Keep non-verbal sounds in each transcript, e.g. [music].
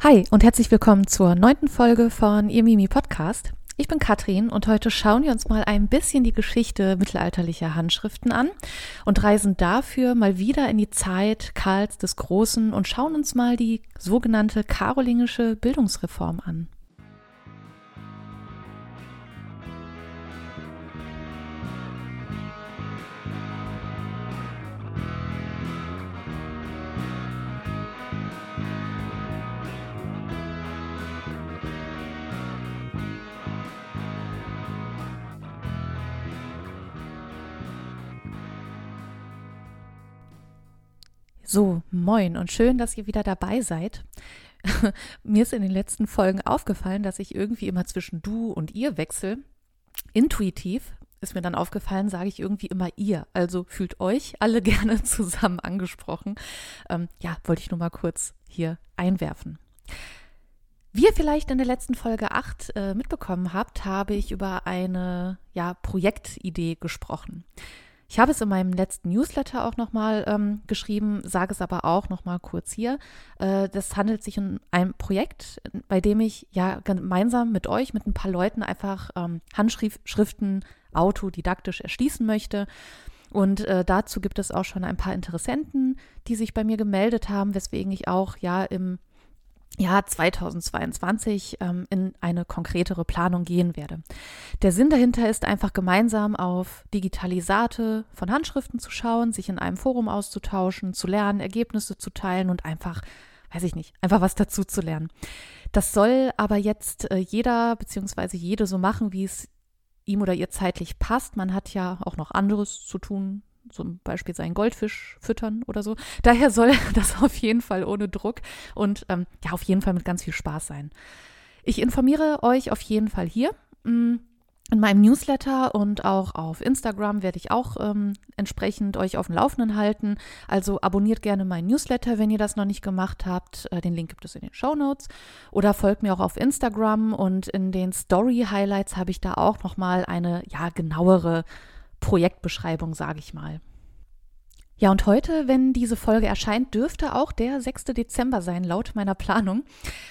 Hi und herzlich willkommen zur neunten Folge von Ihr Mimi Podcast. Ich bin Katrin und heute schauen wir uns mal ein bisschen die Geschichte mittelalterlicher Handschriften an und reisen dafür mal wieder in die Zeit Karls des Großen und schauen uns mal die sogenannte karolingische Bildungsreform an. So, moin und schön, dass ihr wieder dabei seid. [laughs] Mir ist in den letzten Folgen aufgefallen, dass ich irgendwie immer zwischen du und ihr wechsle. Intuitiv ist mir dann aufgefallen, sage ich irgendwie immer ihr. Also fühlt euch alle [laughs] gerne zusammen angesprochen. Ähm, ja, wollte ich nur mal kurz hier einwerfen. Wie ihr vielleicht in der letzten Folge 8 äh, mitbekommen habt, habe ich über eine ja, Projektidee gesprochen. Ich habe es in meinem letzten Newsletter auch nochmal ähm, geschrieben, sage es aber auch nochmal kurz hier. Äh, das handelt sich um ein Projekt, bei dem ich ja gemeinsam mit euch, mit ein paar Leuten einfach ähm, Handschriften autodidaktisch erschließen möchte. Und äh, dazu gibt es auch schon ein paar Interessenten, die sich bei mir gemeldet haben, weswegen ich auch ja im Jahr 2022 ähm, in eine konkretere Planung gehen werde. Der Sinn dahinter ist einfach gemeinsam auf Digitalisate von Handschriften zu schauen, sich in einem Forum auszutauschen, zu lernen, Ergebnisse zu teilen und einfach, weiß ich nicht, einfach was dazu zu lernen. Das soll aber jetzt äh, jeder bzw. jede so machen, wie es ihm oder ihr zeitlich passt. Man hat ja auch noch anderes zu tun, zum Beispiel seinen Goldfisch füttern oder so. Daher soll [laughs] das auf jeden Fall ohne Druck und ähm, ja, auf jeden Fall mit ganz viel Spaß sein. Ich informiere euch auf jeden Fall hier. Mm, in meinem Newsletter und auch auf Instagram werde ich auch ähm, entsprechend euch auf dem Laufenden halten. Also abonniert gerne meinen Newsletter, wenn ihr das noch nicht gemacht habt. Äh, den Link gibt es in den Show Notes. Oder folgt mir auch auf Instagram und in den Story Highlights habe ich da auch nochmal eine ja genauere Projektbeschreibung, sage ich mal. Ja, und heute, wenn diese Folge erscheint, dürfte auch der 6. Dezember sein, laut meiner Planung.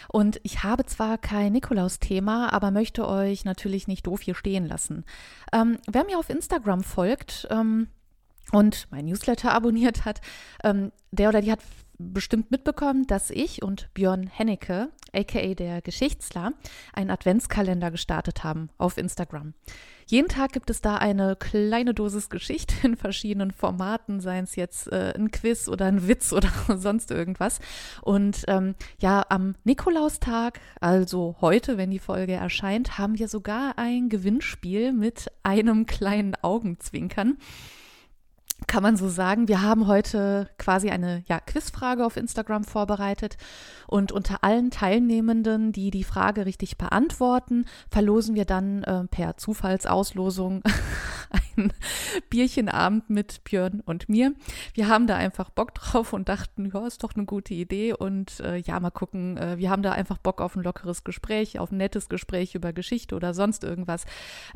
Und ich habe zwar kein Nikolaus-Thema, aber möchte euch natürlich nicht doof hier stehen lassen. Ähm, wer mir auf Instagram folgt ähm, und mein Newsletter abonniert hat, ähm, der oder die hat bestimmt mitbekommen, dass ich und Björn Hennecke, aka der Geschichtsler, einen Adventskalender gestartet haben auf Instagram. Jeden Tag gibt es da eine kleine Dosis Geschichte in verschiedenen Formaten, seien es jetzt äh, ein Quiz oder ein Witz oder [laughs] sonst irgendwas. Und ähm, ja, am Nikolaustag, also heute, wenn die Folge erscheint, haben wir sogar ein Gewinnspiel mit einem kleinen Augenzwinkern kann man so sagen. Wir haben heute quasi eine ja, Quizfrage auf Instagram vorbereitet und unter allen Teilnehmenden, die die Frage richtig beantworten, verlosen wir dann äh, per Zufallsauslosung ein [laughs] Bierchenabend mit Björn und mir. Wir haben da einfach Bock drauf und dachten, ja, ist doch eine gute Idee und äh, ja, mal gucken. Äh, wir haben da einfach Bock auf ein lockeres Gespräch, auf ein nettes Gespräch über Geschichte oder sonst irgendwas.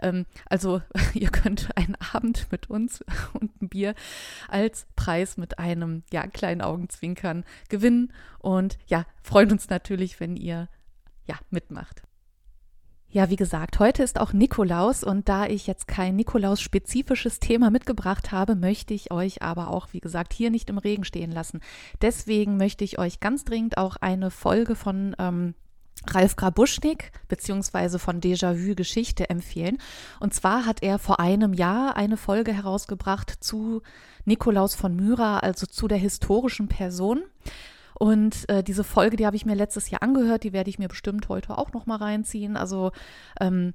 Ähm, also [laughs] ihr könnt einen Abend mit uns [laughs] und ein Bier als Preis mit einem ja, kleinen Augenzwinkern gewinnen und ja, freuen uns natürlich, wenn ihr ja mitmacht. Ja, wie gesagt, heute ist auch Nikolaus und da ich jetzt kein Nikolaus-spezifisches Thema mitgebracht habe, möchte ich euch aber auch, wie gesagt, hier nicht im Regen stehen lassen. Deswegen möchte ich euch ganz dringend auch eine Folge von ähm, Ralf Grabuschnik beziehungsweise von Déjà-vu Geschichte empfehlen. Und zwar hat er vor einem Jahr eine Folge herausgebracht zu Nikolaus von Myra, also zu der historischen Person. Und äh, diese Folge, die habe ich mir letztes Jahr angehört, die werde ich mir bestimmt heute auch noch mal reinziehen. Also ähm,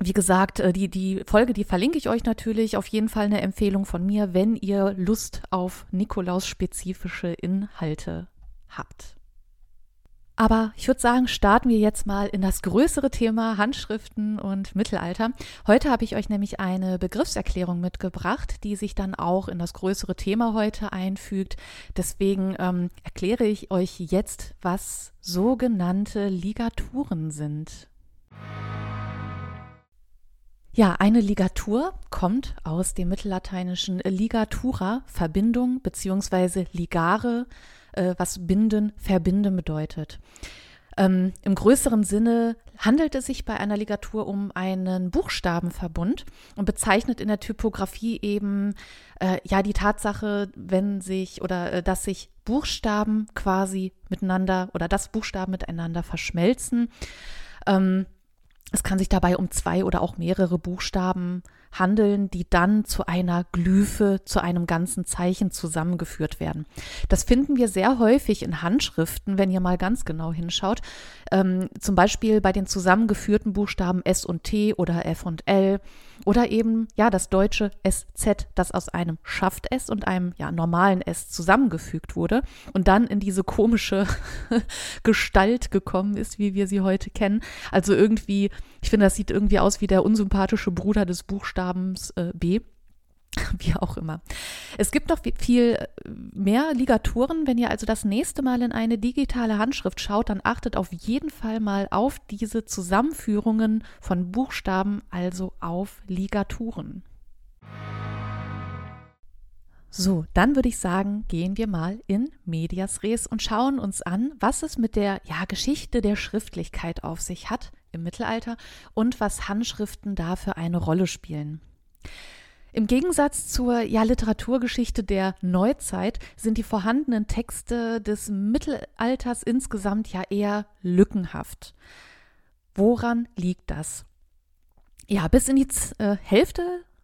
wie gesagt, äh, die, die Folge, die verlinke ich euch natürlich. Auf jeden Fall eine Empfehlung von mir, wenn ihr Lust auf Nikolaus-spezifische Inhalte habt. Aber ich würde sagen, starten wir jetzt mal in das größere Thema Handschriften und Mittelalter. Heute habe ich euch nämlich eine Begriffserklärung mitgebracht, die sich dann auch in das größere Thema heute einfügt. Deswegen ähm, erkläre ich euch jetzt, was sogenannte Ligaturen sind. Ja, eine Ligatur kommt aus dem mittellateinischen ligatura, Verbindung, beziehungsweise ligare, äh, was binden, verbinden bedeutet. Ähm, Im größeren Sinne handelt es sich bei einer Ligatur um einen Buchstabenverbund und bezeichnet in der Typografie eben äh, ja die Tatsache, wenn sich oder äh, dass sich Buchstaben quasi miteinander oder dass Buchstaben miteinander verschmelzen. Ähm, es kann sich dabei um zwei oder auch mehrere Buchstaben handeln, die dann zu einer Glyphe, zu einem ganzen Zeichen zusammengeführt werden. Das finden wir sehr häufig in Handschriften, wenn ihr mal ganz genau hinschaut. Ähm, zum Beispiel bei den zusammengeführten Buchstaben S und T oder F und L oder eben ja das deutsche SZ, das aus einem Schaft S und einem ja normalen S zusammengefügt wurde und dann in diese komische [laughs] Gestalt gekommen ist, wie wir sie heute kennen. Also irgendwie, ich finde, das sieht irgendwie aus wie der unsympathische Bruder des Buchstabens äh, B. [laughs] Wie auch immer. Es gibt noch viel äh, mehr Ligaturen. Wenn ihr also das nächste Mal in eine digitale Handschrift schaut, dann achtet auf jeden Fall mal auf diese Zusammenführungen von Buchstaben, also auf Ligaturen. So, dann würde ich sagen, gehen wir mal in Medias Res und schauen uns an, was es mit der ja, Geschichte der Schriftlichkeit auf sich hat im Mittelalter und was Handschriften da für eine Rolle spielen. Im Gegensatz zur ja, Literaturgeschichte der Neuzeit sind die vorhandenen Texte des Mittelalters insgesamt ja eher lückenhaft. Woran liegt das? Ja, bis in die Z äh, Hälfte,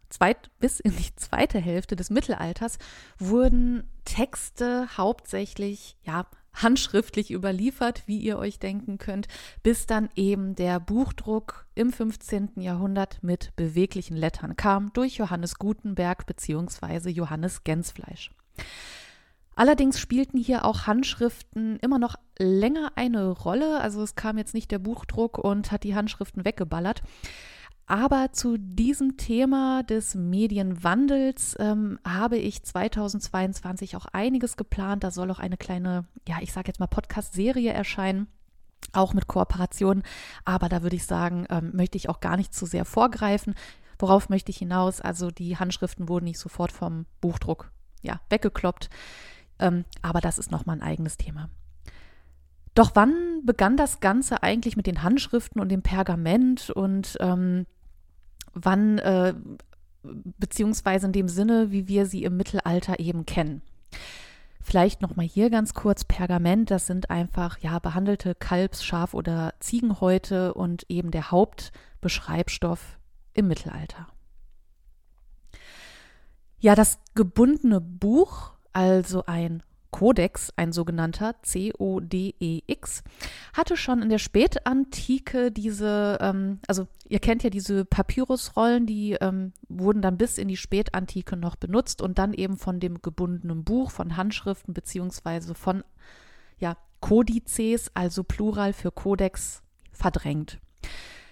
zweit, bis in die zweite Hälfte des Mittelalters wurden Texte hauptsächlich ja handschriftlich überliefert, wie ihr euch denken könnt, bis dann eben der Buchdruck im 15. Jahrhundert mit beweglichen Lettern kam durch Johannes Gutenberg bzw. Johannes Gensfleisch. Allerdings spielten hier auch Handschriften immer noch länger eine Rolle. Also es kam jetzt nicht der Buchdruck und hat die Handschriften weggeballert. Aber zu diesem Thema des Medienwandels ähm, habe ich 2022 auch einiges geplant. Da soll auch eine kleine, ja, ich sage jetzt mal Podcast-Serie erscheinen auch mit Kooperationen. Aber da würde ich sagen, ähm, möchte ich auch gar nicht zu sehr vorgreifen. Worauf möchte ich hinaus? Also die Handschriften wurden nicht sofort vom Buchdruck ja, weggekloppt. Ähm, aber das ist nochmal ein eigenes Thema. Doch wann begann das Ganze eigentlich mit den Handschriften und dem Pergament und ähm, wann, äh, beziehungsweise in dem Sinne, wie wir sie im Mittelalter eben kennen. Vielleicht nochmal hier ganz kurz Pergament, das sind einfach ja behandelte Kalbs-, Schaf- oder Ziegenhäute und eben der Hauptbeschreibstoff im Mittelalter. Ja, das gebundene Buch, also ein Codex, ein sogenannter C-O-D-E-X, hatte schon in der Spätantike diese, ähm, also ihr kennt ja diese Papyrusrollen, die ähm, wurden dann bis in die Spätantike noch benutzt und dann eben von dem gebundenen Buch, von Handschriften beziehungsweise von ja, Kodizes, also Plural für Codex, verdrängt.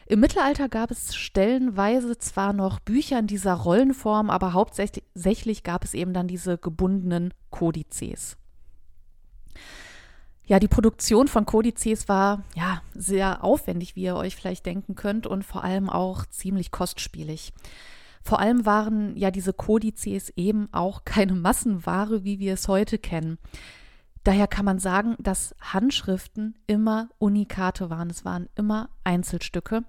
Im Mittelalter gab es stellenweise zwar noch Bücher in dieser Rollenform, aber hauptsächlich gab es eben dann diese gebundenen Kodizes. Ja, die Produktion von Kodizes war ja sehr aufwendig, wie ihr euch vielleicht denken könnt, und vor allem auch ziemlich kostspielig. Vor allem waren ja diese Kodizes eben auch keine Massenware, wie wir es heute kennen. Daher kann man sagen, dass Handschriften immer Unikate waren. Es waren immer Einzelstücke,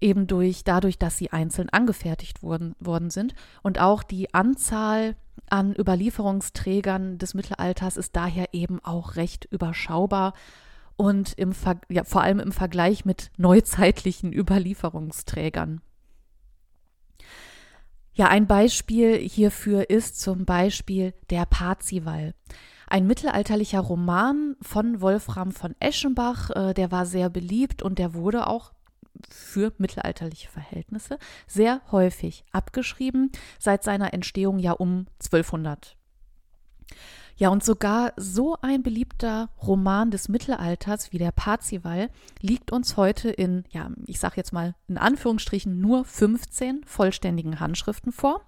eben durch dadurch, dass sie einzeln angefertigt worden, worden sind. Und auch die Anzahl an Überlieferungsträgern des Mittelalters ist daher eben auch recht überschaubar und im ja, vor allem im Vergleich mit neuzeitlichen Überlieferungsträgern. Ja, ein Beispiel hierfür ist zum Beispiel der Parzival. Ein mittelalterlicher Roman von Wolfram von Eschenbach, äh, der war sehr beliebt und der wurde auch für mittelalterliche Verhältnisse sehr häufig abgeschrieben, seit seiner Entstehung ja um 1200. Ja, und sogar so ein beliebter Roman des Mittelalters wie der Parzival liegt uns heute in, ja, ich sage jetzt mal in Anführungsstrichen nur 15 vollständigen Handschriften vor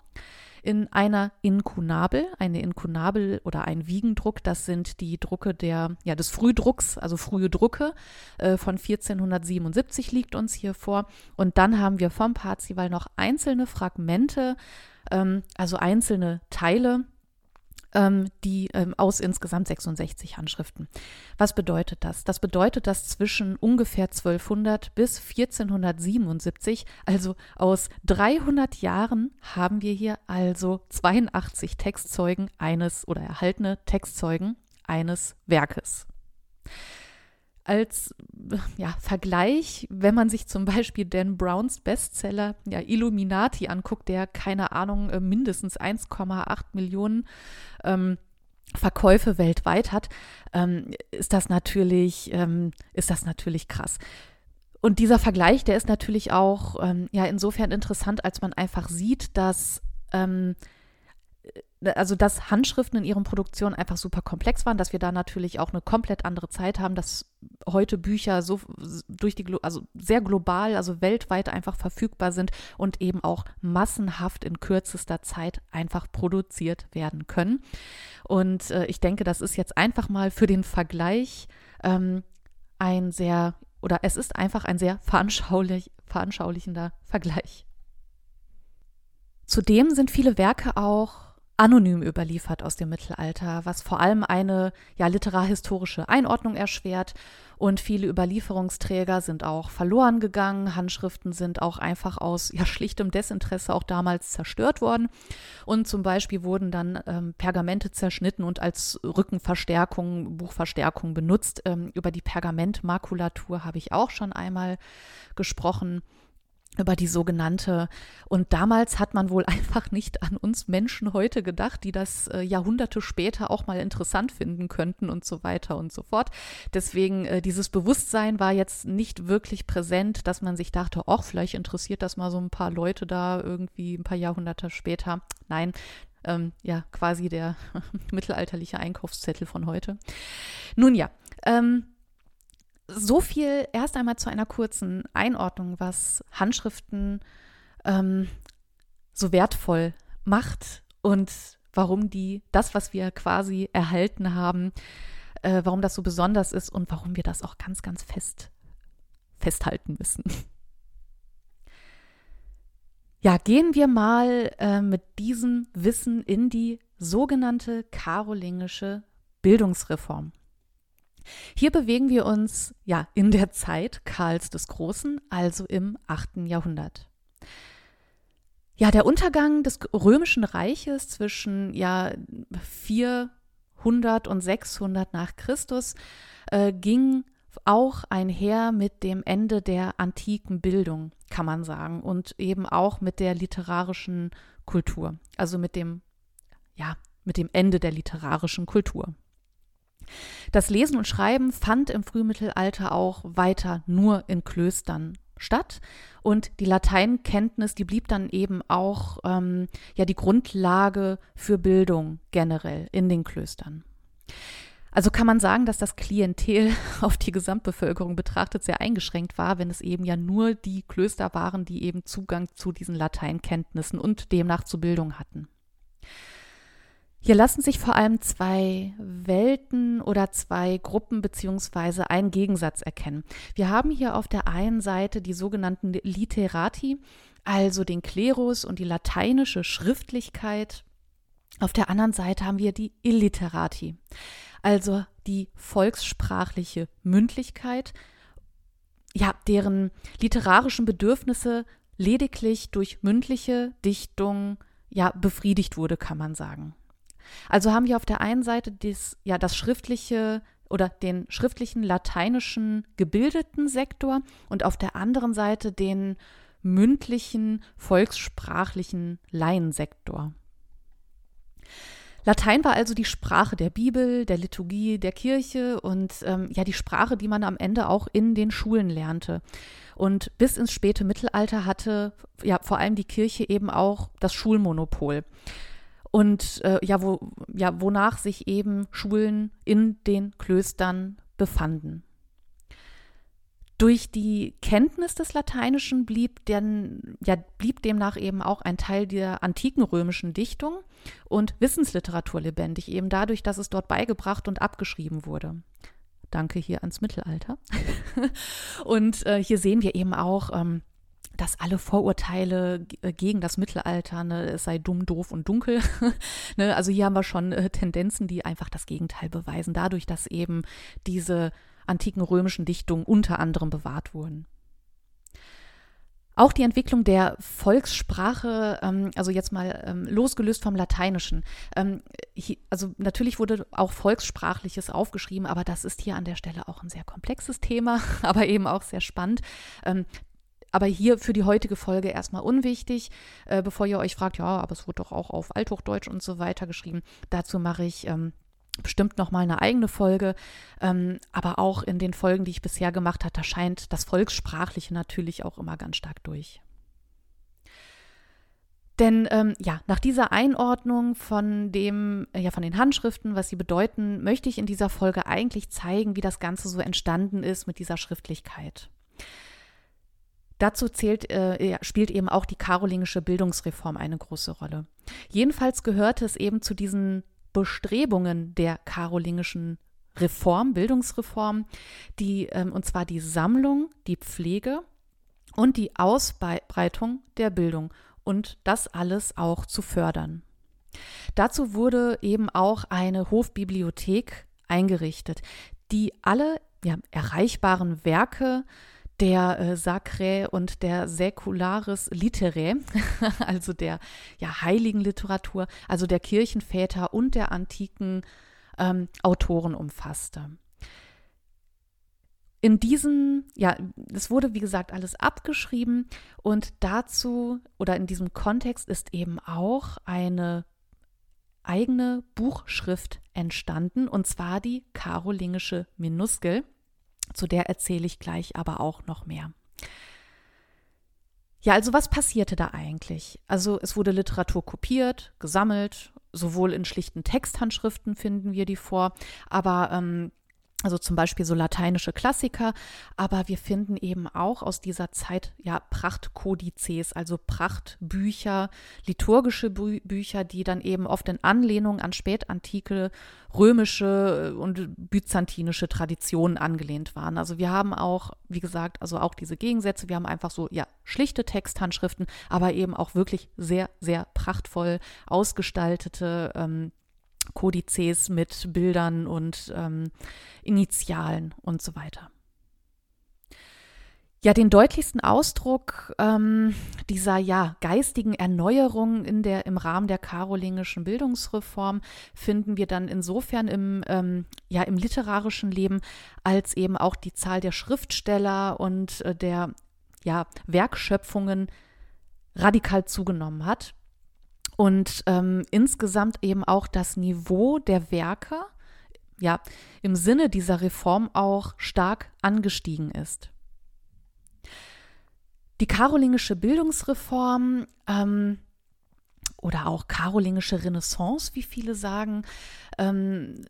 in einer Inkunabel. Eine Inkunabel oder ein Wiegendruck, das sind die Drucke der, ja, des Frühdrucks, also frühe Drucke äh, von 1477 liegt uns hier vor. Und dann haben wir vom Parzival noch einzelne Fragmente, ähm, also einzelne Teile die ähm, aus insgesamt 66 Handschriften. Was bedeutet das? Das bedeutet, dass zwischen ungefähr 1200 bis 1477, also aus 300 Jahren, haben wir hier also 82 Textzeugen eines oder erhaltene Textzeugen eines Werkes als ja, Vergleich, wenn man sich zum Beispiel Dan Browns Bestseller ja, Illuminati anguckt, der keine Ahnung äh, mindestens 1,8 Millionen ähm, Verkäufe weltweit hat, ähm, ist das natürlich ähm, ist das natürlich krass. Und dieser Vergleich, der ist natürlich auch ähm, ja insofern interessant, als man einfach sieht, dass ähm, also dass Handschriften in ihren Produktionen einfach super komplex waren, dass wir da natürlich auch eine komplett andere Zeit haben, dass heute Bücher so durch die, also sehr global, also weltweit einfach verfügbar sind und eben auch massenhaft in kürzester Zeit einfach produziert werden können. Und äh, ich denke, das ist jetzt einfach mal für den Vergleich ähm, ein sehr, oder es ist einfach ein sehr veranschaulich, veranschaulichender Vergleich. Zudem sind viele Werke auch anonym überliefert aus dem Mittelalter, was vor allem eine ja, literarhistorische Einordnung erschwert. Und viele Überlieferungsträger sind auch verloren gegangen. Handschriften sind auch einfach aus ja, schlichtem Desinteresse auch damals zerstört worden. Und zum Beispiel wurden dann ähm, Pergamente zerschnitten und als Rückenverstärkung, Buchverstärkung benutzt. Ähm, über die Pergamentmakulatur habe ich auch schon einmal gesprochen über die sogenannte. Und damals hat man wohl [laughs] einfach nicht an uns Menschen heute gedacht, die das äh, Jahrhunderte später auch mal interessant finden könnten und so weiter und so fort. Deswegen äh, dieses Bewusstsein war jetzt nicht wirklich präsent, dass man sich dachte, ach, vielleicht interessiert das mal so ein paar Leute da irgendwie ein paar Jahrhunderte später. Nein, ähm, ja, quasi der [laughs] mittelalterliche Einkaufszettel von heute. Nun ja, ähm, so viel erst einmal zu einer kurzen Einordnung, was Handschriften ähm, so wertvoll macht und warum die das, was wir quasi erhalten haben, äh, warum das so besonders ist und warum wir das auch ganz, ganz fest festhalten müssen. Ja, gehen wir mal äh, mit diesem Wissen in die sogenannte karolingische Bildungsreform. Hier bewegen wir uns ja in der Zeit Karls des Großen, also im 8. Jahrhundert. Ja, der Untergang des römischen Reiches zwischen ja 400 und 600 nach Christus äh, ging auch einher mit dem Ende der antiken Bildung, kann man sagen, und eben auch mit der literarischen Kultur, also mit dem ja, mit dem Ende der literarischen Kultur. Das Lesen und Schreiben fand im Frühmittelalter auch weiter nur in Klöstern statt. Und die Lateinkenntnis, die blieb dann eben auch ähm, ja die Grundlage für Bildung generell in den Klöstern. Also kann man sagen, dass das Klientel [laughs] auf die Gesamtbevölkerung betrachtet sehr eingeschränkt war, wenn es eben ja nur die Klöster waren, die eben Zugang zu diesen Lateinkenntnissen und demnach zu Bildung hatten. Hier lassen sich vor allem zwei Welten oder zwei Gruppen beziehungsweise ein Gegensatz erkennen. Wir haben hier auf der einen Seite die sogenannten Literati, also den Klerus und die lateinische Schriftlichkeit. Auf der anderen Seite haben wir die Illiterati, also die volkssprachliche Mündlichkeit, ja, deren literarischen Bedürfnisse lediglich durch mündliche Dichtung ja befriedigt wurde, kann man sagen. Also haben wir auf der einen Seite dies, ja, das schriftliche oder den schriftlichen lateinischen gebildeten Sektor und auf der anderen Seite den mündlichen volkssprachlichen Laiensektor. Latein war also die Sprache der Bibel, der Liturgie, der Kirche und ähm, ja die Sprache, die man am Ende auch in den Schulen lernte. Und bis ins späte Mittelalter hatte ja vor allem die Kirche eben auch das Schulmonopol und äh, ja, wo, ja, wonach sich eben Schulen in den Klöstern befanden. Durch die Kenntnis des Lateinischen blieb, denn, ja, blieb demnach eben auch ein Teil der antiken römischen Dichtung und Wissensliteratur lebendig, eben dadurch, dass es dort beigebracht und abgeschrieben wurde. Danke hier ans Mittelalter. [laughs] und äh, hier sehen wir eben auch, ähm, dass alle Vorurteile äh, gegen das Mittelalter, ne, es sei dumm, doof und dunkel. [laughs] ne, also hier haben wir schon äh, Tendenzen, die einfach das Gegenteil beweisen, dadurch, dass eben diese antiken römischen Dichtungen unter anderem bewahrt wurden. Auch die Entwicklung der Volkssprache, ähm, also jetzt mal ähm, losgelöst vom Lateinischen. Ähm, hier, also natürlich wurde auch Volkssprachliches aufgeschrieben, aber das ist hier an der Stelle auch ein sehr komplexes Thema, [laughs] aber eben auch sehr spannend. Aber hier für die heutige Folge erstmal unwichtig, äh, bevor ihr euch fragt, ja, aber es wurde doch auch auf Althochdeutsch und so weiter geschrieben. Dazu mache ich ähm, bestimmt noch mal eine eigene Folge, ähm, aber auch in den Folgen, die ich bisher gemacht habe, da scheint das Volkssprachliche natürlich auch immer ganz stark durch. Denn ähm, ja, nach dieser Einordnung von dem, äh, ja, von den Handschriften, was sie bedeuten, möchte ich in dieser Folge eigentlich zeigen, wie das Ganze so entstanden ist mit dieser Schriftlichkeit. Dazu zählt, äh, spielt eben auch die karolingische Bildungsreform eine große Rolle. Jedenfalls gehörte es eben zu diesen Bestrebungen der karolingischen Reform, Bildungsreform, die, ähm, und zwar die Sammlung, die Pflege und die Ausbreitung der Bildung und das alles auch zu fördern. Dazu wurde eben auch eine Hofbibliothek eingerichtet, die alle ja, erreichbaren Werke der äh, Sacrae und der Säcularis Literae, [laughs] also der ja, heiligen Literatur, also der Kirchenväter und der antiken ähm, Autoren umfasste. In diesen, ja, es wurde wie gesagt alles abgeschrieben und dazu oder in diesem Kontext ist eben auch eine eigene Buchschrift entstanden und zwar die karolingische Minuskel zu der erzähle ich gleich aber auch noch mehr. Ja, also was passierte da eigentlich? Also es wurde Literatur kopiert, gesammelt, sowohl in schlichten Texthandschriften finden wir die vor, aber ähm, also zum Beispiel so lateinische Klassiker, aber wir finden eben auch aus dieser Zeit ja Prachtkodizes, also Prachtbücher, liturgische Bü Bücher, die dann eben oft in Anlehnung an spätantike römische äh, und byzantinische Traditionen angelehnt waren. Also wir haben auch, wie gesagt, also auch diese Gegensätze, wir haben einfach so ja schlichte Texthandschriften, aber eben auch wirklich sehr, sehr prachtvoll ausgestaltete ähm, Kodizes mit Bildern und ähm, Initialen und so weiter. Ja, den deutlichsten Ausdruck ähm, dieser ja geistigen Erneuerung in der, im Rahmen der karolingischen Bildungsreform finden wir dann insofern im, ähm, ja, im literarischen Leben, als eben auch die Zahl der Schriftsteller und äh, der ja, Werkschöpfungen radikal zugenommen hat und ähm, insgesamt eben auch das Niveau der Werke ja im Sinne dieser Reform auch stark angestiegen ist. Die karolingische Bildungsreform ähm, oder auch karolingische Renaissance, wie viele sagen, ähm,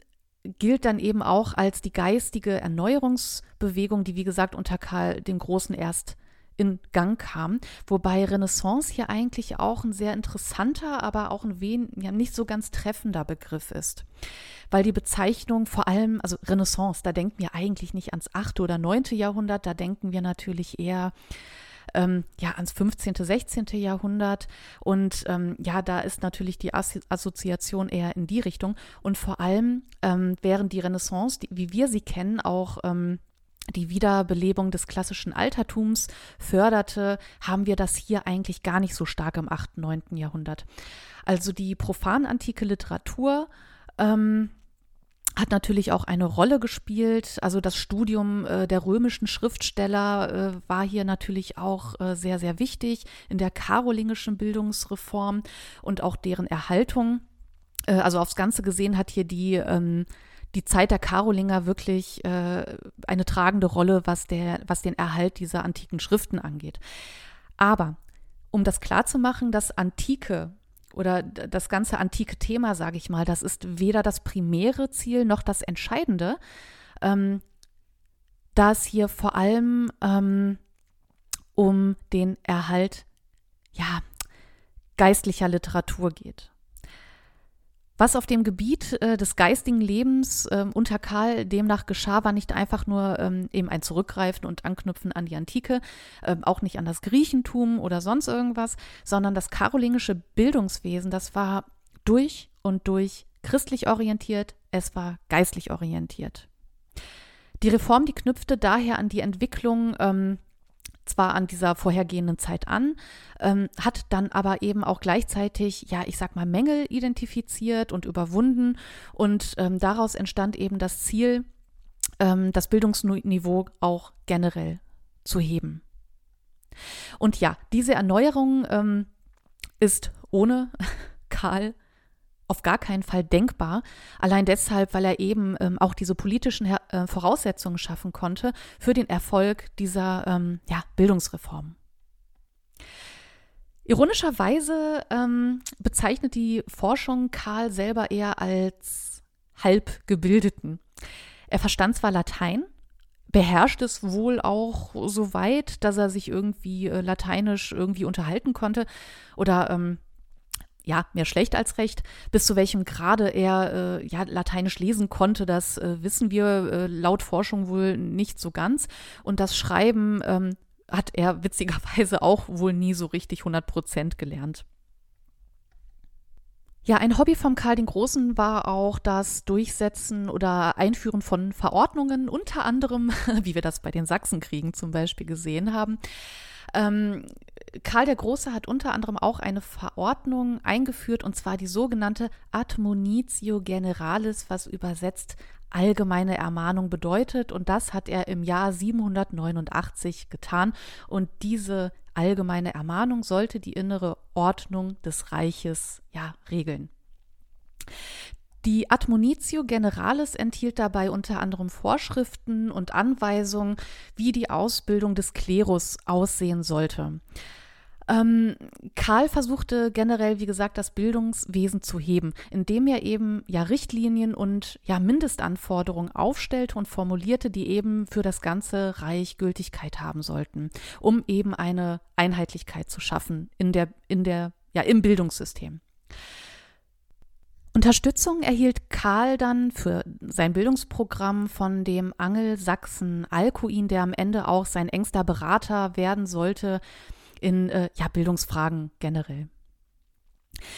gilt dann eben auch als die geistige Erneuerungsbewegung, die wie gesagt unter Karl dem Großen erst in Gang kam. Wobei Renaissance hier eigentlich auch ein sehr interessanter, aber auch ein wen, ja, nicht so ganz treffender Begriff ist. Weil die Bezeichnung vor allem, also Renaissance, da denken wir eigentlich nicht ans 8. oder 9. Jahrhundert, da denken wir natürlich eher ähm, ja, ans 15., 16. Jahrhundert. Und ähm, ja, da ist natürlich die Assoziation eher in die Richtung. Und vor allem, ähm, während die Renaissance, die, wie wir sie kennen, auch ähm, die Wiederbelebung des klassischen Altertums förderte, haben wir das hier eigentlich gar nicht so stark im 8., 9. Jahrhundert. Also die profanantike Literatur ähm, hat natürlich auch eine Rolle gespielt. Also das Studium äh, der römischen Schriftsteller äh, war hier natürlich auch äh, sehr, sehr wichtig in der karolingischen Bildungsreform und auch deren Erhaltung. Äh, also aufs Ganze gesehen hat hier die ähm, die Zeit der Karolinger wirklich äh, eine tragende Rolle, was, der, was den Erhalt dieser antiken Schriften angeht. Aber um das klarzumachen, das Antike oder das ganze antike Thema, sage ich mal, das ist weder das primäre Ziel noch das Entscheidende, ähm, da es hier vor allem ähm, um den Erhalt ja, geistlicher Literatur geht. Was auf dem Gebiet äh, des geistigen Lebens äh, unter Karl demnach geschah, war nicht einfach nur ähm, eben ein Zurückgreifen und Anknüpfen an die Antike, äh, auch nicht an das Griechentum oder sonst irgendwas, sondern das karolingische Bildungswesen, das war durch und durch christlich orientiert, es war geistlich orientiert. Die Reform, die knüpfte daher an die Entwicklung ähm, zwar an dieser vorhergehenden Zeit an, ähm, hat dann aber eben auch gleichzeitig, ja, ich sag mal, Mängel identifiziert und überwunden. Und ähm, daraus entstand eben das Ziel, ähm, das Bildungsniveau auch generell zu heben. Und ja, diese Erneuerung ähm, ist ohne [laughs] Karl auf gar keinen Fall denkbar. Allein deshalb, weil er eben ähm, auch diese politischen äh, Voraussetzungen schaffen konnte für den Erfolg dieser ähm, ja, Bildungsreform. Ironischerweise ähm, bezeichnet die Forschung Karl selber eher als halbgebildeten. Er verstand zwar Latein, beherrscht es wohl auch so weit, dass er sich irgendwie äh, lateinisch irgendwie unterhalten konnte oder ähm, ja, mehr schlecht als recht. Bis zu welchem Grade er äh, ja, Lateinisch lesen konnte, das äh, wissen wir äh, laut Forschung wohl nicht so ganz. Und das Schreiben ähm, hat er [laughs] witzigerweise auch wohl nie so richtig 100 Prozent gelernt. Ja, ein Hobby von Karl den Großen war auch das Durchsetzen oder Einführen von Verordnungen, unter anderem, [laughs] wie wir das bei den Sachsenkriegen zum Beispiel gesehen haben. Ähm, Karl der Große hat unter anderem auch eine Verordnung eingeführt, und zwar die sogenannte Admonitio Generalis, was übersetzt allgemeine Ermahnung bedeutet. Und das hat er im Jahr 789 getan. Und diese allgemeine Ermahnung sollte die innere Ordnung des Reiches ja regeln. Die Admonitio Generalis enthielt dabei unter anderem Vorschriften und Anweisungen, wie die Ausbildung des Klerus aussehen sollte. Ähm, Karl versuchte generell, wie gesagt, das Bildungswesen zu heben, indem er eben ja Richtlinien und ja Mindestanforderungen aufstellte und formulierte, die eben für das ganze Reich Gültigkeit haben sollten, um eben eine Einheitlichkeit zu schaffen in der, in der, ja, im Bildungssystem. Unterstützung erhielt Karl dann für sein Bildungsprogramm von dem Angelsachsen Alcuin, der am Ende auch sein engster Berater werden sollte in äh, ja, Bildungsfragen generell.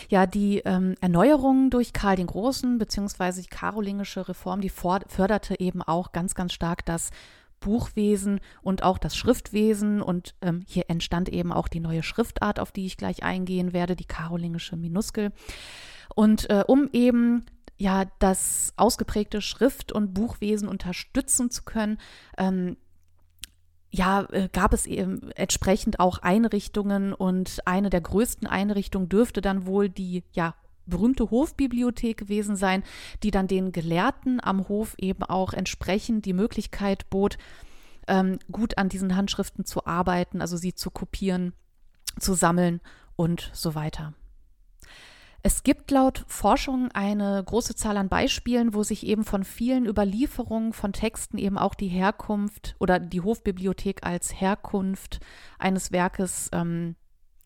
Ja, die ähm, Erneuerung durch Karl den Großen beziehungsweise die karolingische Reform, die förderte eben auch ganz, ganz stark das Buchwesen und auch das Schriftwesen. Und ähm, hier entstand eben auch die neue Schriftart, auf die ich gleich eingehen werde, die karolingische Minuskel. Und äh, um eben ja das ausgeprägte Schrift- und Buchwesen unterstützen zu können, ähm, ja, äh, gab es eben entsprechend auch Einrichtungen und eine der größten Einrichtungen dürfte dann wohl die ja berühmte Hofbibliothek gewesen sein, die dann den Gelehrten am Hof eben auch entsprechend die Möglichkeit bot, ähm, gut an diesen Handschriften zu arbeiten, also sie zu kopieren, zu sammeln und so weiter. Es gibt laut Forschung eine große Zahl an Beispielen, wo sich eben von vielen Überlieferungen von Texten eben auch die Herkunft oder die Hofbibliothek als Herkunft eines Werkes ähm,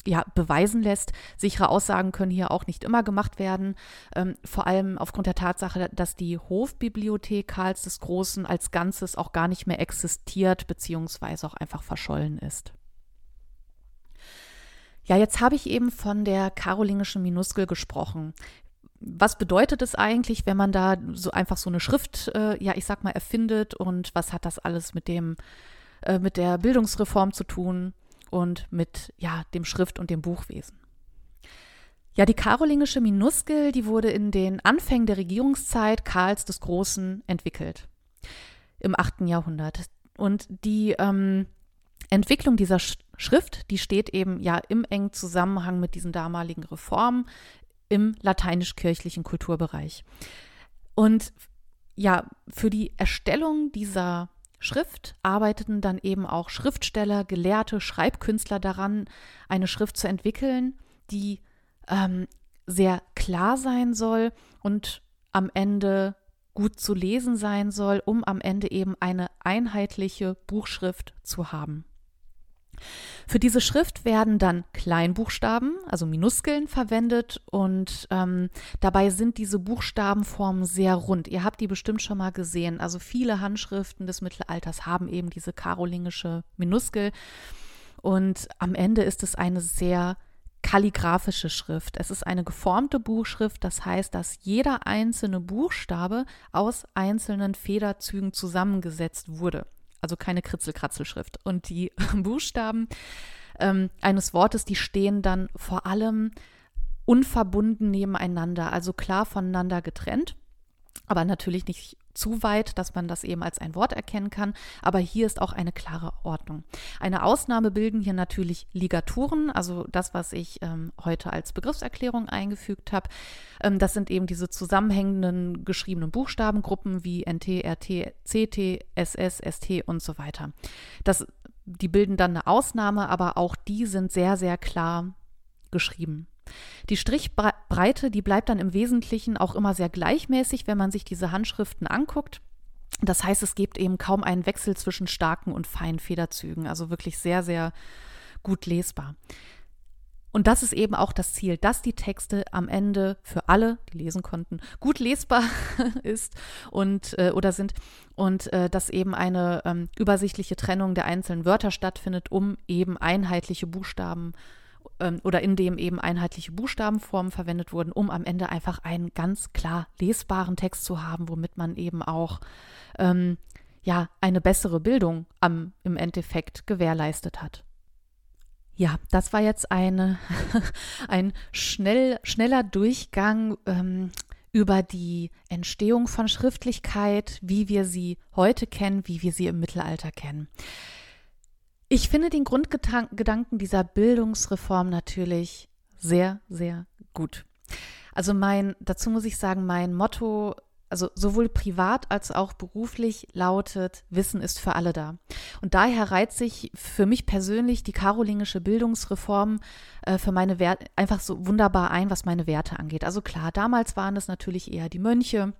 ja, beweisen lässt. Sichere Aussagen können hier auch nicht immer gemacht werden, ähm, vor allem aufgrund der Tatsache, dass die Hofbibliothek Karls des Großen als Ganzes auch gar nicht mehr existiert, beziehungsweise auch einfach verschollen ist. Ja, jetzt habe ich eben von der karolingischen Minuskel gesprochen. Was bedeutet es eigentlich, wenn man da so einfach so eine Schrift, äh, ja, ich sag mal, erfindet und was hat das alles mit dem, äh, mit der Bildungsreform zu tun und mit, ja, dem Schrift- und dem Buchwesen? Ja, die karolingische Minuskel, die wurde in den Anfängen der Regierungszeit Karls des Großen entwickelt. Im 8. Jahrhundert. Und die ähm, Entwicklung dieser Schrift, die steht eben ja im engen Zusammenhang mit diesen damaligen Reformen im lateinisch-kirchlichen Kulturbereich. Und ja, für die Erstellung dieser Schrift arbeiteten dann eben auch Schriftsteller, Gelehrte, Schreibkünstler daran, eine Schrift zu entwickeln, die ähm, sehr klar sein soll und am Ende gut zu lesen sein soll, um am Ende eben eine einheitliche Buchschrift zu haben. Für diese Schrift werden dann Kleinbuchstaben, also Minuskeln, verwendet und ähm, dabei sind diese Buchstabenformen sehr rund. Ihr habt die bestimmt schon mal gesehen. Also viele Handschriften des Mittelalters haben eben diese karolingische Minuskel und am Ende ist es eine sehr kalligraphische Schrift. Es ist eine geformte Buchschrift, das heißt, dass jeder einzelne Buchstabe aus einzelnen Federzügen zusammengesetzt wurde also keine Kritzelkratzelschrift. Und die [laughs] Buchstaben ähm, eines Wortes, die stehen dann vor allem unverbunden nebeneinander, also klar voneinander getrennt, aber natürlich nicht zu weit, dass man das eben als ein Wort erkennen kann. Aber hier ist auch eine klare Ordnung. Eine Ausnahme bilden hier natürlich Ligaturen, also das, was ich ähm, heute als Begriffserklärung eingefügt habe. Ähm, das sind eben diese zusammenhängenden geschriebenen Buchstabengruppen wie NT, RT, CT, SS, ST und so weiter. Das, die bilden dann eine Ausnahme, aber auch die sind sehr, sehr klar geschrieben. Die Strichbreite, die bleibt dann im Wesentlichen auch immer sehr gleichmäßig, wenn man sich diese Handschriften anguckt. Das heißt, es gibt eben kaum einen Wechsel zwischen starken und feinen Federzügen, also wirklich sehr, sehr gut lesbar. Und das ist eben auch das Ziel, dass die Texte am Ende für alle, die lesen konnten, gut lesbar [laughs] ist und äh, oder sind und äh, dass eben eine ähm, übersichtliche Trennung der einzelnen Wörter stattfindet, um eben einheitliche Buchstaben zu ähm, oder in dem eben einheitliche Buchstabenformen verwendet wurden, um am Ende einfach einen ganz klar lesbaren Text zu haben, womit man eben auch ähm, ja eine bessere Bildung am, im Endeffekt gewährleistet hat. Ja, das war jetzt eine, [laughs] ein schnell, schneller Durchgang ähm, über die Entstehung von Schriftlichkeit, wie wir sie heute kennen, wie wir sie im Mittelalter kennen. Ich finde den Grundgedanken dieser Bildungsreform natürlich sehr, sehr gut. Also mein, dazu muss ich sagen, mein Motto, also sowohl privat als auch beruflich lautet, Wissen ist für alle da. Und daher reiht sich für mich persönlich die karolingische Bildungsreform äh, für meine Werte einfach so wunderbar ein, was meine Werte angeht. Also klar, damals waren es natürlich eher die Mönche,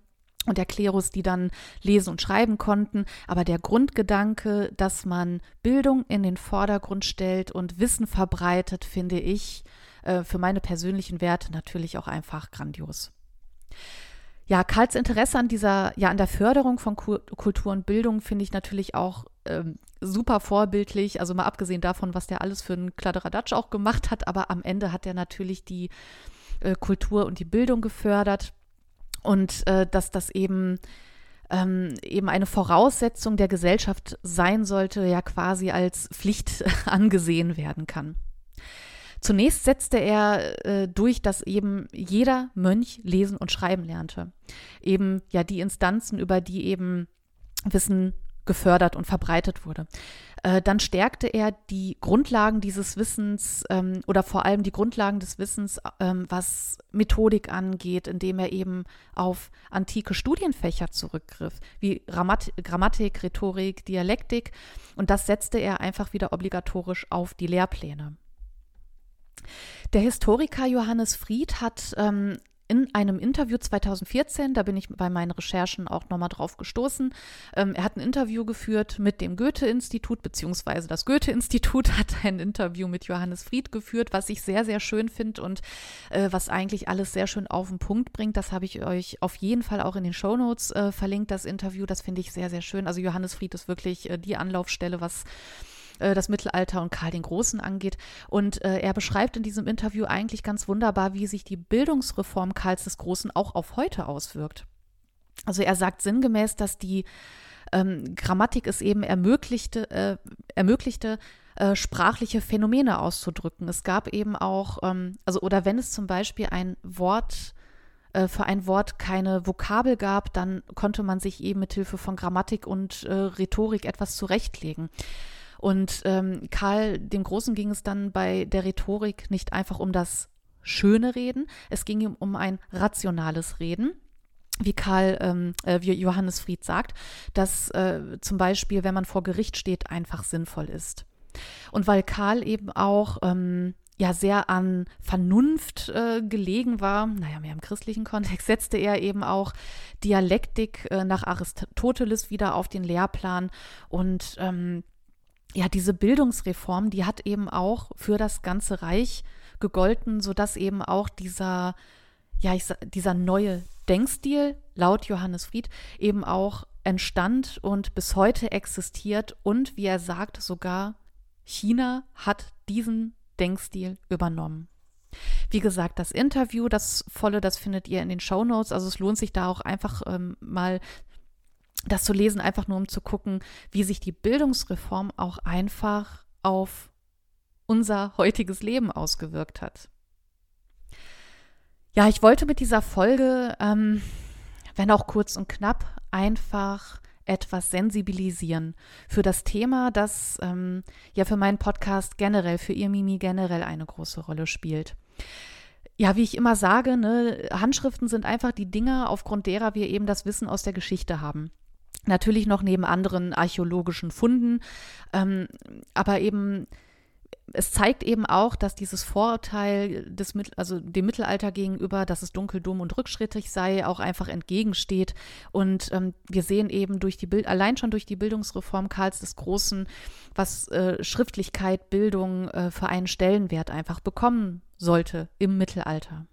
und der Klerus, die dann lesen und schreiben konnten. Aber der Grundgedanke, dass man Bildung in den Vordergrund stellt und Wissen verbreitet, finde ich äh, für meine persönlichen Werte natürlich auch einfach grandios. Ja, Karls Interesse an dieser, ja, an der Förderung von Kultur und Bildung finde ich natürlich auch ähm, super vorbildlich. Also mal abgesehen davon, was der alles für einen Kladderadatsch auch gemacht hat, aber am Ende hat er natürlich die äh, Kultur und die Bildung gefördert und äh, dass das eben ähm, eben eine Voraussetzung der Gesellschaft sein sollte, ja quasi als Pflicht [laughs] angesehen werden kann. Zunächst setzte er äh, durch, dass eben jeder Mönch lesen und schreiben lernte. Eben ja die Instanzen, über die eben Wissen gefördert und verbreitet wurde. Äh, dann stärkte er die Grundlagen dieses Wissens ähm, oder vor allem die Grundlagen des Wissens, ähm, was Methodik angeht, indem er eben auf antike Studienfächer zurückgriff, wie Grammat Grammatik, Rhetorik, Dialektik. Und das setzte er einfach wieder obligatorisch auf die Lehrpläne. Der Historiker Johannes Fried hat ähm, in einem Interview 2014, da bin ich bei meinen Recherchen auch nochmal drauf gestoßen, ähm, er hat ein Interview geführt mit dem Goethe-Institut, beziehungsweise das Goethe-Institut [laughs] hat ein Interview mit Johannes Fried geführt, was ich sehr, sehr schön finde und äh, was eigentlich alles sehr schön auf den Punkt bringt. Das habe ich euch auf jeden Fall auch in den Shownotes äh, verlinkt, das Interview. Das finde ich sehr, sehr schön. Also Johannes Fried ist wirklich äh, die Anlaufstelle, was äh, das Mittelalter und Karl den Großen angeht. Und äh, er beschreibt in diesem Interview eigentlich ganz wunderbar, wie sich die Bildungsreform Karls des Großen auch auf heute auswirkt. Also er sagt sinngemäß, dass die ähm, Grammatik es eben ermöglichte, äh, ermöglichte äh, sprachliche Phänomene auszudrücken. Es gab eben auch, ähm, also oder wenn es zum Beispiel ein Wort äh, für ein Wort keine Vokabel gab, dann konnte man sich eben mit Hilfe von Grammatik und äh, Rhetorik etwas zurechtlegen. Und ähm, Karl dem Großen ging es dann bei der Rhetorik nicht einfach um das schöne Reden, es ging ihm um ein rationales Reden wie Karl, ähm, äh, wie Johannes Fried sagt, dass äh, zum Beispiel, wenn man vor Gericht steht, einfach sinnvoll ist. Und weil Karl eben auch ähm, ja sehr an Vernunft äh, gelegen war, naja, mehr im christlichen Kontext, [laughs] setzte er eben auch Dialektik äh, nach Aristoteles wieder auf den Lehrplan und ähm, ja, diese Bildungsreform, die hat eben auch für das ganze Reich gegolten, sodass eben auch dieser, ja, ich, dieser neue Denkstil laut Johannes Fried eben auch entstand und bis heute existiert und wie er sagt, sogar China hat diesen Denkstil übernommen. Wie gesagt, das Interview, das volle, das findet ihr in den Show Notes. Also es lohnt sich da auch einfach ähm, mal das zu lesen, einfach nur um zu gucken, wie sich die Bildungsreform auch einfach auf unser heutiges Leben ausgewirkt hat. Ja, ich wollte mit dieser Folge, ähm, wenn auch kurz und knapp, einfach etwas sensibilisieren für das Thema, das ähm, ja für meinen Podcast generell, für ihr Mimi generell eine große Rolle spielt. Ja, wie ich immer sage, ne, Handschriften sind einfach die Dinge, aufgrund derer wir eben das Wissen aus der Geschichte haben. Natürlich noch neben anderen archäologischen Funden, ähm, aber eben es zeigt eben auch, dass dieses Vorurteil des, also dem Mittelalter gegenüber, dass es dunkel, dumm und rückschrittig sei, auch einfach entgegensteht. Und ähm, wir sehen eben durch die Bild, allein schon durch die Bildungsreform Karls des Großen, was äh, Schriftlichkeit, Bildung äh, für einen Stellenwert einfach bekommen sollte im Mittelalter.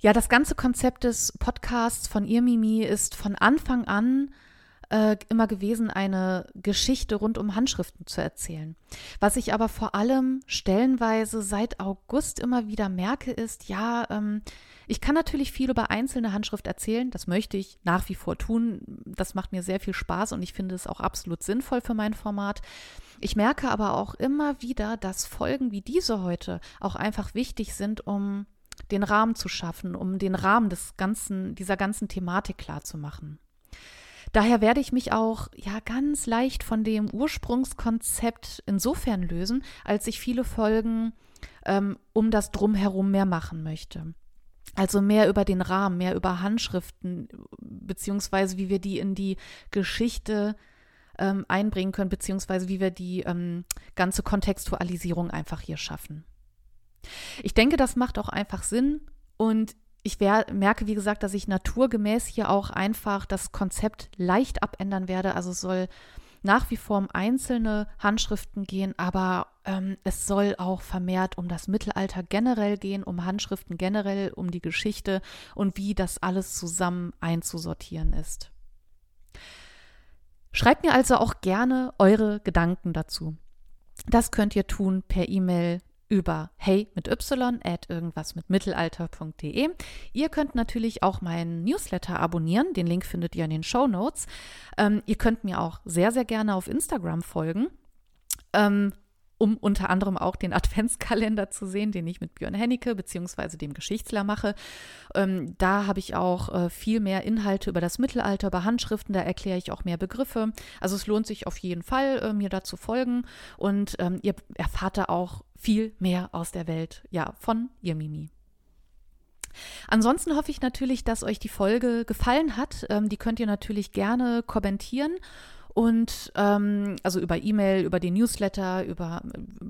Ja, das ganze Konzept des Podcasts von ihr Mimi ist von Anfang an äh, immer gewesen, eine Geschichte rund um Handschriften zu erzählen. Was ich aber vor allem stellenweise seit August immer wieder merke, ist, ja, ähm, ich kann natürlich viel über einzelne Handschrift erzählen, das möchte ich nach wie vor tun. Das macht mir sehr viel Spaß und ich finde es auch absolut sinnvoll für mein Format. Ich merke aber auch immer wieder, dass Folgen wie diese heute auch einfach wichtig sind, um den Rahmen zu schaffen, um den Rahmen des ganzen, dieser ganzen Thematik klar zu machen. Daher werde ich mich auch ja ganz leicht von dem Ursprungskonzept insofern lösen, als ich viele Folgen ähm, um das Drumherum mehr machen möchte. Also mehr über den Rahmen, mehr über Handschriften, beziehungsweise wie wir die in die Geschichte ähm, einbringen können, beziehungsweise wie wir die ähm, ganze Kontextualisierung einfach hier schaffen. Ich denke, das macht auch einfach Sinn und ich merke, wie gesagt, dass ich naturgemäß hier auch einfach das Konzept leicht abändern werde. Also soll nach wie vor um einzelne Handschriften gehen, aber ähm, es soll auch vermehrt um das Mittelalter generell gehen, um Handschriften generell, um die Geschichte und wie das alles zusammen einzusortieren ist. Schreibt mir also auch gerne eure Gedanken dazu. Das könnt ihr tun per E-Mail über hey mit y at irgendwas mit mittelalter.de. Ihr könnt natürlich auch meinen Newsletter abonnieren. Den Link findet ihr in den Show Notes. Ähm, ihr könnt mir auch sehr, sehr gerne auf Instagram folgen. Ähm, um unter anderem auch den [laughs] Adventskalender zu sehen, den ich mit Björn Hennecke bzw. dem Geschichtsler mache. Ähm, da habe ich auch äh, viel mehr Inhalte über das Mittelalter, über Handschriften, da erkläre ich auch mehr Begriffe. Also es lohnt sich auf jeden Fall, äh, mir da zu folgen und ähm, ihr erfahrt da auch viel mehr aus der Welt, ja, von ihr Mimi. Ansonsten hoffe ich natürlich, dass euch die Folge gefallen hat. Ähm, die könnt ihr natürlich gerne kommentieren und ähm, also über E-Mail, über den Newsletter, über,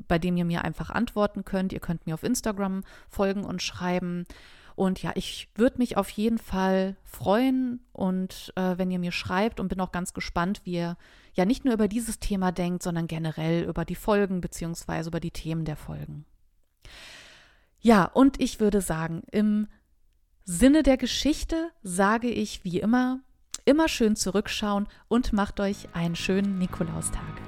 bei dem ihr mir einfach antworten könnt. Ihr könnt mir auf Instagram folgen und schreiben. Und ja, ich würde mich auf jeden Fall freuen und äh, wenn ihr mir schreibt und bin auch ganz gespannt, wie ihr ja nicht nur über dieses Thema denkt, sondern generell über die Folgen beziehungsweise über die Themen der Folgen. Ja, und ich würde sagen, im Sinne der Geschichte sage ich wie immer, immer schön zurückschauen und macht euch einen schönen Nikolaustag.